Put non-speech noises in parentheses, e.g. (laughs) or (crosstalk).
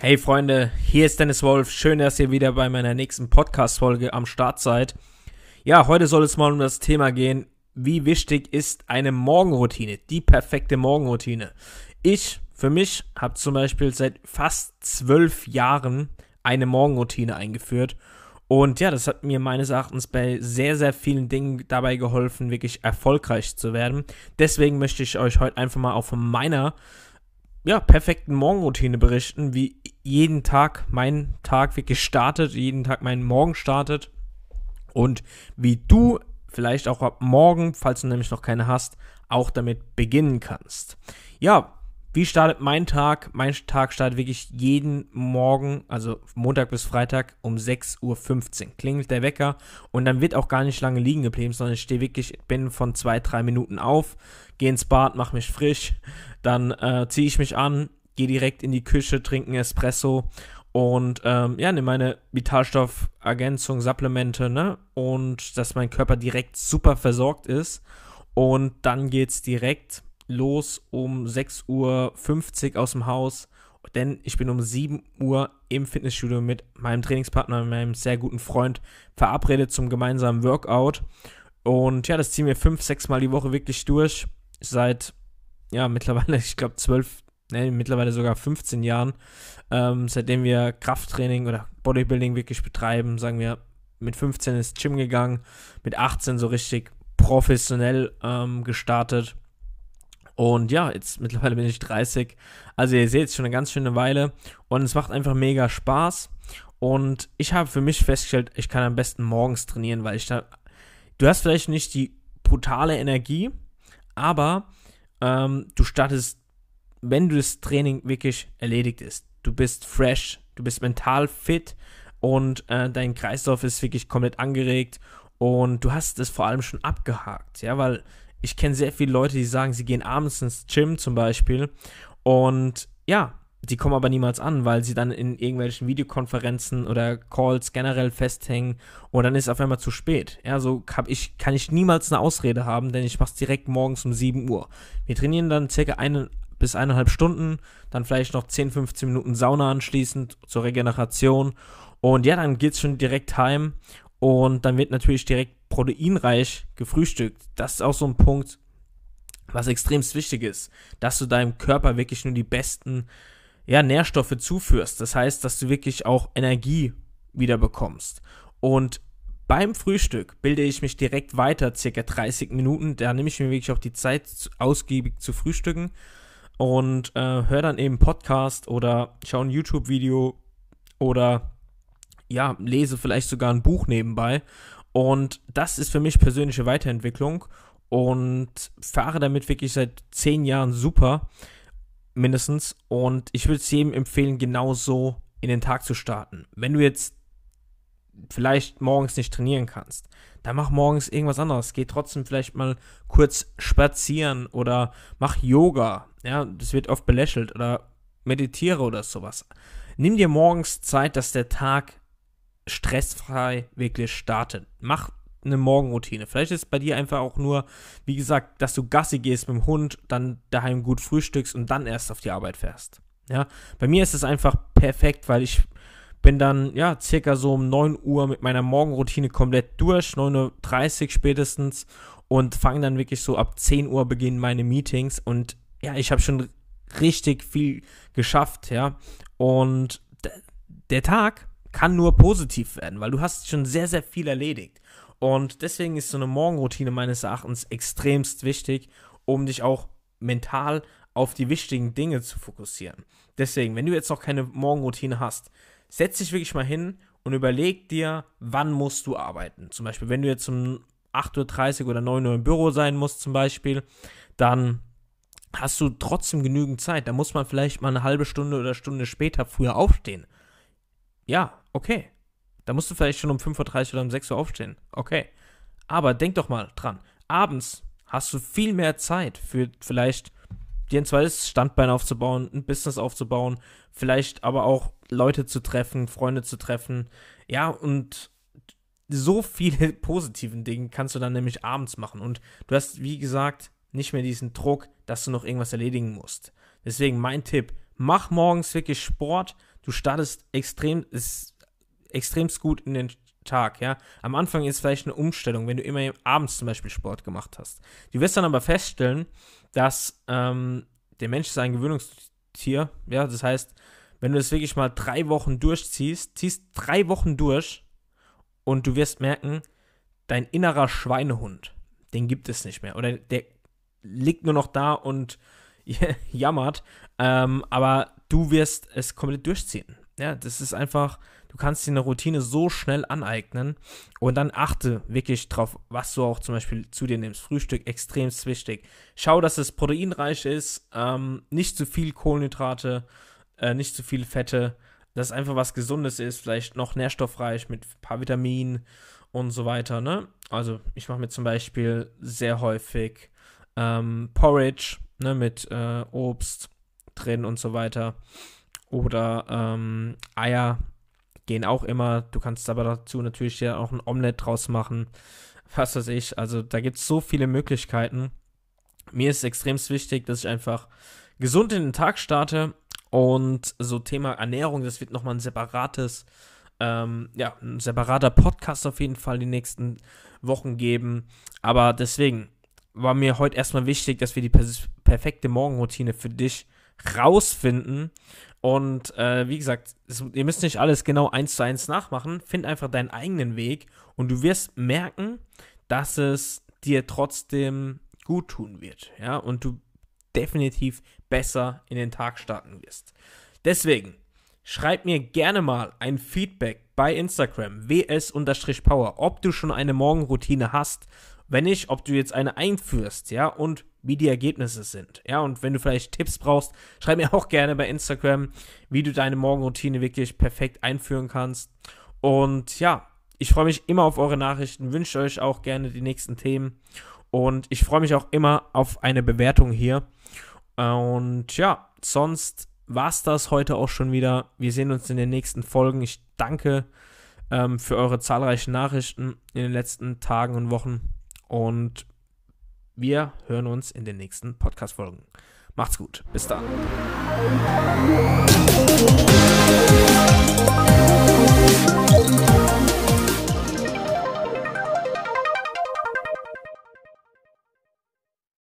Hey Freunde, hier ist Dennis Wolf. Schön, dass ihr wieder bei meiner nächsten Podcast-Folge am Start seid. Ja, heute soll es mal um das Thema gehen, wie wichtig ist eine Morgenroutine, die perfekte Morgenroutine. Ich, für mich, habe zum Beispiel seit fast zwölf Jahren eine Morgenroutine eingeführt. Und ja, das hat mir meines Erachtens bei sehr, sehr vielen Dingen dabei geholfen, wirklich erfolgreich zu werden. Deswegen möchte ich euch heute einfach mal von meiner ja, perfekten Morgenroutine berichten, wie jeden Tag mein Tag wirklich startet, jeden Tag mein Morgen startet und wie du vielleicht auch ab morgen, falls du nämlich noch keine hast, auch damit beginnen kannst. Ja, wie startet mein Tag? Mein Tag startet wirklich jeden Morgen, also Montag bis Freitag um 6.15 Uhr. Klingelt der Wecker und dann wird auch gar nicht lange liegen geblieben, sondern ich stehe wirklich, bin von zwei, drei Minuten auf, gehe ins Bad, mache mich frisch, dann äh, ziehe ich mich an, gehe direkt in die Küche, trinke einen Espresso und ähm, ja, nehme meine Vitalstoffergänzung, Supplemente, ne? Und dass mein Körper direkt super versorgt ist. Und dann geht es direkt los um 6.50 Uhr aus dem Haus, denn ich bin um 7 Uhr im Fitnessstudio mit meinem Trainingspartner, meinem sehr guten Freund verabredet zum gemeinsamen Workout. Und ja, das ziehen wir fünf, sechs Mal die Woche wirklich durch. Seit, ja, mittlerweile, (laughs) ich glaube, zwölf, ne, mittlerweile sogar 15 Jahren. Ähm, seitdem wir Krafttraining oder Bodybuilding wirklich betreiben, sagen wir, mit 15 ist Gym gegangen, mit 18 so richtig professionell ähm, gestartet und ja, jetzt mittlerweile bin ich 30. Also ihr seht es schon eine ganz schöne Weile. Und es macht einfach mega Spaß. Und ich habe für mich festgestellt, ich kann am besten morgens trainieren, weil ich da. Du hast vielleicht nicht die brutale Energie, aber ähm, du startest, wenn du das Training wirklich erledigt ist. Du bist fresh, du bist mental fit und äh, dein Kreislauf ist wirklich komplett angeregt und du hast es vor allem schon abgehakt, ja, weil ich kenne sehr viele Leute, die sagen, sie gehen abends ins Gym zum Beispiel und ja, die kommen aber niemals an, weil sie dann in irgendwelchen Videokonferenzen oder Calls generell festhängen und dann ist es auf einmal zu spät. Ja, so hab ich, kann ich niemals eine Ausrede haben, denn ich mache es direkt morgens um 7 Uhr. Wir trainieren dann circa eine bis eineinhalb Stunden, dann vielleicht noch 10, 15 Minuten Sauna anschließend zur Regeneration und ja, dann geht es schon direkt heim und dann wird natürlich direkt proteinreich gefrühstückt. Das ist auch so ein Punkt, was extrem wichtig ist, dass du deinem Körper wirklich nur die besten ja, Nährstoffe zuführst. Das heißt, dass du wirklich auch Energie wieder bekommst. Und beim Frühstück bilde ich mich direkt weiter, circa 30 Minuten. Da nehme ich mir wirklich auch die Zeit, ausgiebig zu frühstücken und äh, höre dann eben Podcast oder schaue ein YouTube-Video oder ja, lese vielleicht sogar ein Buch nebenbei und das ist für mich persönliche Weiterentwicklung und fahre damit wirklich seit zehn Jahren super, mindestens. Und ich würde es jedem empfehlen, genauso in den Tag zu starten. Wenn du jetzt vielleicht morgens nicht trainieren kannst, dann mach morgens irgendwas anderes. Geh trotzdem vielleicht mal kurz spazieren oder mach Yoga. Ja, das wird oft belächelt oder meditiere oder sowas. Nimm dir morgens Zeit, dass der Tag stressfrei wirklich starten. Mach eine Morgenroutine. Vielleicht ist es bei dir einfach auch nur, wie gesagt, dass du Gassi gehst mit dem Hund, dann daheim gut frühstückst und dann erst auf die Arbeit fährst. Ja, bei mir ist es einfach perfekt, weil ich bin dann, ja, circa so um 9 Uhr mit meiner Morgenroutine komplett durch, 9.30 Uhr spätestens und fange dann wirklich so ab 10 Uhr beginnen meine Meetings und ja, ich habe schon richtig viel geschafft, ja, und der Tag kann nur positiv werden, weil du hast schon sehr, sehr viel erledigt. Und deswegen ist so eine Morgenroutine meines Erachtens extremst wichtig, um dich auch mental auf die wichtigen Dinge zu fokussieren. Deswegen, wenn du jetzt noch keine Morgenroutine hast, setz dich wirklich mal hin und überleg dir, wann musst du arbeiten. Zum Beispiel, wenn du jetzt um 8.30 Uhr oder 9 Uhr im Büro sein musst, zum Beispiel, dann hast du trotzdem genügend Zeit. Da muss man vielleicht mal eine halbe Stunde oder Stunde später früher aufstehen. Ja, okay. Da musst du vielleicht schon um 5.30 Uhr oder um 6 Uhr aufstehen. Okay. Aber denk doch mal dran. Abends hast du viel mehr Zeit für vielleicht dir ein zweites Standbein aufzubauen, ein Business aufzubauen, vielleicht aber auch Leute zu treffen, Freunde zu treffen. Ja, und so viele (laughs) positiven Dinge kannst du dann nämlich abends machen. Und du hast, wie gesagt, nicht mehr diesen Druck, dass du noch irgendwas erledigen musst. Deswegen mein Tipp, mach morgens wirklich Sport, Du startest extrem, ist extremst gut in den Tag, ja. Am Anfang ist vielleicht eine Umstellung, wenn du immer abends zum Beispiel Sport gemacht hast. Du wirst dann aber feststellen, dass ähm, der Mensch ist ein Gewöhnungstier, ja. Das heißt, wenn du das wirklich mal drei Wochen durchziehst, ziehst drei Wochen durch und du wirst merken, dein innerer Schweinehund, den gibt es nicht mehr. Oder der liegt nur noch da und (laughs) jammert. Ähm, aber du wirst es komplett durchziehen. Ja, das ist einfach, du kannst dir eine Routine so schnell aneignen und dann achte wirklich drauf, was du auch zum Beispiel zu dir nimmst. Frühstück extrem wichtig. Schau, dass es proteinreich ist, ähm, nicht zu viel Kohlenhydrate, äh, nicht zu viel Fette, dass einfach was Gesundes ist, vielleicht noch nährstoffreich mit ein paar Vitaminen und so weiter. Ne? Also ich mache mir zum Beispiel sehr häufig ähm, Porridge ne, mit äh, Obst drin und so weiter. Oder ähm, Eier gehen auch immer. Du kannst aber dazu natürlich ja auch ein Omelette draus machen. Was weiß ich. Also da gibt es so viele Möglichkeiten. Mir ist extrem wichtig, dass ich einfach gesund in den Tag starte. Und so Thema Ernährung, das wird nochmal ein separates, ähm, ja, ein separater Podcast auf jeden Fall die nächsten Wochen geben. Aber deswegen war mir heute erstmal wichtig, dass wir die perfekte Morgenroutine für dich rausfinden. Und äh, wie gesagt, es, ihr müsst nicht alles genau eins zu eins nachmachen. Find einfach deinen eigenen Weg und du wirst merken, dass es dir trotzdem gut tun wird. Ja, und du definitiv besser in den Tag starten wirst. Deswegen, schreib mir gerne mal ein Feedback bei Instagram, ws-power, ob du schon eine Morgenroutine hast. Wenn nicht, ob du jetzt eine einführst, ja, und wie die Ergebnisse sind. Ja, und wenn du vielleicht Tipps brauchst, schreib mir auch gerne bei Instagram, wie du deine Morgenroutine wirklich perfekt einführen kannst. Und ja, ich freue mich immer auf eure Nachrichten, wünsche euch auch gerne die nächsten Themen. Und ich freue mich auch immer auf eine Bewertung hier. Und ja, sonst war es das heute auch schon wieder. Wir sehen uns in den nächsten Folgen. Ich danke ähm, für eure zahlreichen Nachrichten in den letzten Tagen und Wochen. Und wir hören uns in den nächsten Podcast-Folgen. Macht's gut. Bis dann.